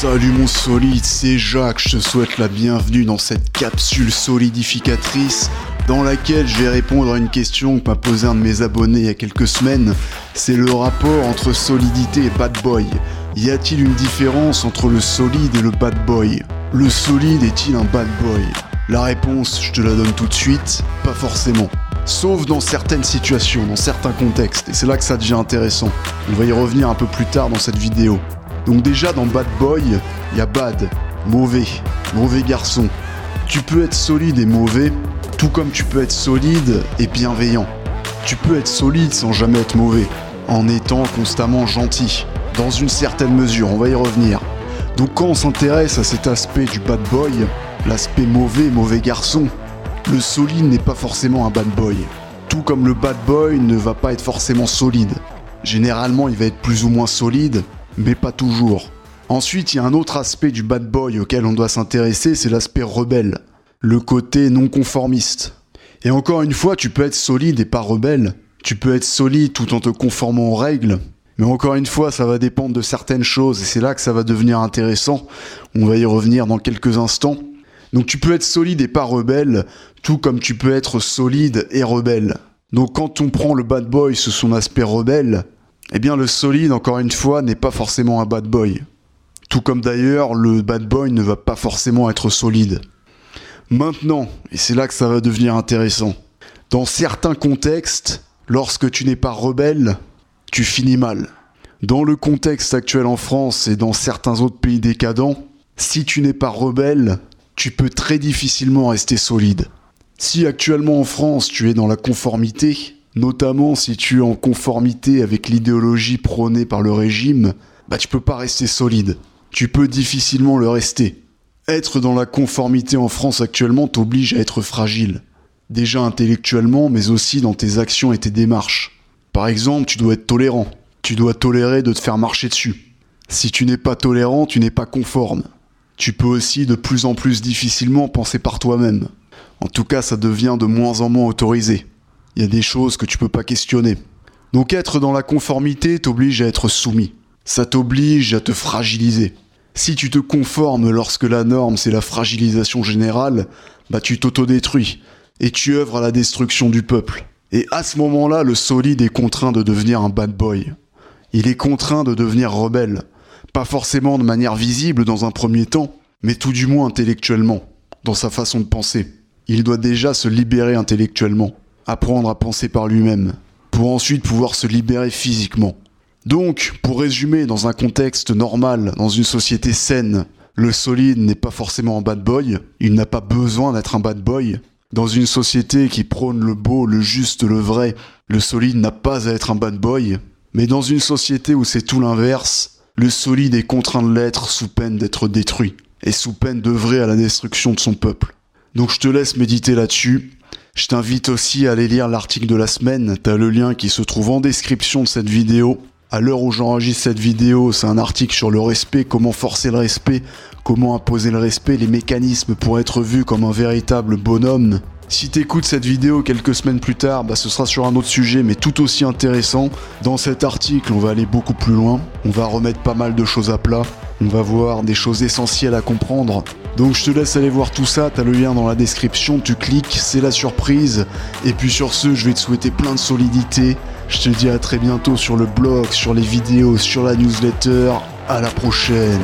Salut mon solide, c'est Jacques, je te souhaite la bienvenue dans cette capsule solidificatrice dans laquelle je vais répondre à une question que m'a posée un de mes abonnés il y a quelques semaines. C'est le rapport entre solidité et bad boy. Y a-t-il une différence entre le solide et le bad boy? Le solide est-il un bad boy? La réponse, je te la donne tout de suite, pas forcément. Sauf dans certaines situations, dans certains contextes, et c'est là que ça devient intéressant. On va y revenir un peu plus tard dans cette vidéo. Donc déjà dans Bad Boy, il y a bad, mauvais, mauvais garçon. Tu peux être solide et mauvais, tout comme tu peux être solide et bienveillant. Tu peux être solide sans jamais être mauvais, en étant constamment gentil, dans une certaine mesure, on va y revenir. Donc quand on s'intéresse à cet aspect du bad boy, l'aspect mauvais, mauvais garçon, le solide n'est pas forcément un bad boy. Tout comme le bad boy ne va pas être forcément solide. Généralement, il va être plus ou moins solide, mais pas toujours. Ensuite, il y a un autre aspect du bad boy auquel on doit s'intéresser, c'est l'aspect rebelle, le côté non conformiste. Et encore une fois, tu peux être solide et pas rebelle. Tu peux être solide tout en te conformant aux règles. Mais encore une fois, ça va dépendre de certaines choses et c'est là que ça va devenir intéressant. On va y revenir dans quelques instants. Donc tu peux être solide et pas rebelle, tout comme tu peux être solide et rebelle. Donc quand on prend le bad boy sous son aspect rebelle, eh bien le solide, encore une fois, n'est pas forcément un bad boy. Tout comme d'ailleurs, le bad boy ne va pas forcément être solide. Maintenant, et c'est là que ça va devenir intéressant, dans certains contextes, lorsque tu n'es pas rebelle, tu finis mal. Dans le contexte actuel en France et dans certains autres pays décadents, si tu n'es pas rebelle, tu peux très difficilement rester solide. Si actuellement en France tu es dans la conformité, notamment si tu es en conformité avec l'idéologie prônée par le régime, bah tu peux pas rester solide. Tu peux difficilement le rester. Être dans la conformité en France actuellement t'oblige à être fragile. Déjà intellectuellement, mais aussi dans tes actions et tes démarches. Par exemple, tu dois être tolérant. Tu dois tolérer de te faire marcher dessus. Si tu n'es pas tolérant, tu n'es pas conforme. Tu peux aussi de plus en plus difficilement penser par toi-même. En tout cas, ça devient de moins en moins autorisé. Il y a des choses que tu peux pas questionner. Donc être dans la conformité t'oblige à être soumis. Ça t'oblige à te fragiliser. Si tu te conformes lorsque la norme c'est la fragilisation générale, bah tu t'autodétruis et tu œuvres à la destruction du peuple. Et à ce moment-là, le solide est contraint de devenir un bad boy. Il est contraint de devenir rebelle. Pas forcément de manière visible dans un premier temps, mais tout du moins intellectuellement, dans sa façon de penser. Il doit déjà se libérer intellectuellement, apprendre à penser par lui-même, pour ensuite pouvoir se libérer physiquement. Donc, pour résumer, dans un contexte normal, dans une société saine, le solide n'est pas forcément un bad boy, il n'a pas besoin d'être un bad boy. Dans une société qui prône le beau, le juste, le vrai, le solide n'a pas à être un bad boy. Mais dans une société où c'est tout l'inverse, le solide est contraint de l'être sous peine d'être détruit, et sous peine d'œuvrer à la destruction de son peuple. Donc je te laisse méditer là-dessus. Je t'invite aussi à aller lire l'article de la semaine, t'as le lien qui se trouve en description de cette vidéo. À l'heure où j'enregistre cette vidéo, c'est un article sur le respect, comment forcer le respect, comment imposer le respect, les mécanismes pour être vu comme un véritable bonhomme. Si t'écoutes cette vidéo quelques semaines plus tard, bah ce sera sur un autre sujet mais tout aussi intéressant. Dans cet article, on va aller beaucoup plus loin, on va remettre pas mal de choses à plat, on va voir des choses essentielles à comprendre. Donc je te laisse aller voir tout ça, t'as le lien dans la description, tu cliques, c'est la surprise. Et puis sur ce, je vais te souhaiter plein de solidité, je te dis à très bientôt sur le blog, sur les vidéos, sur la newsletter. À la prochaine.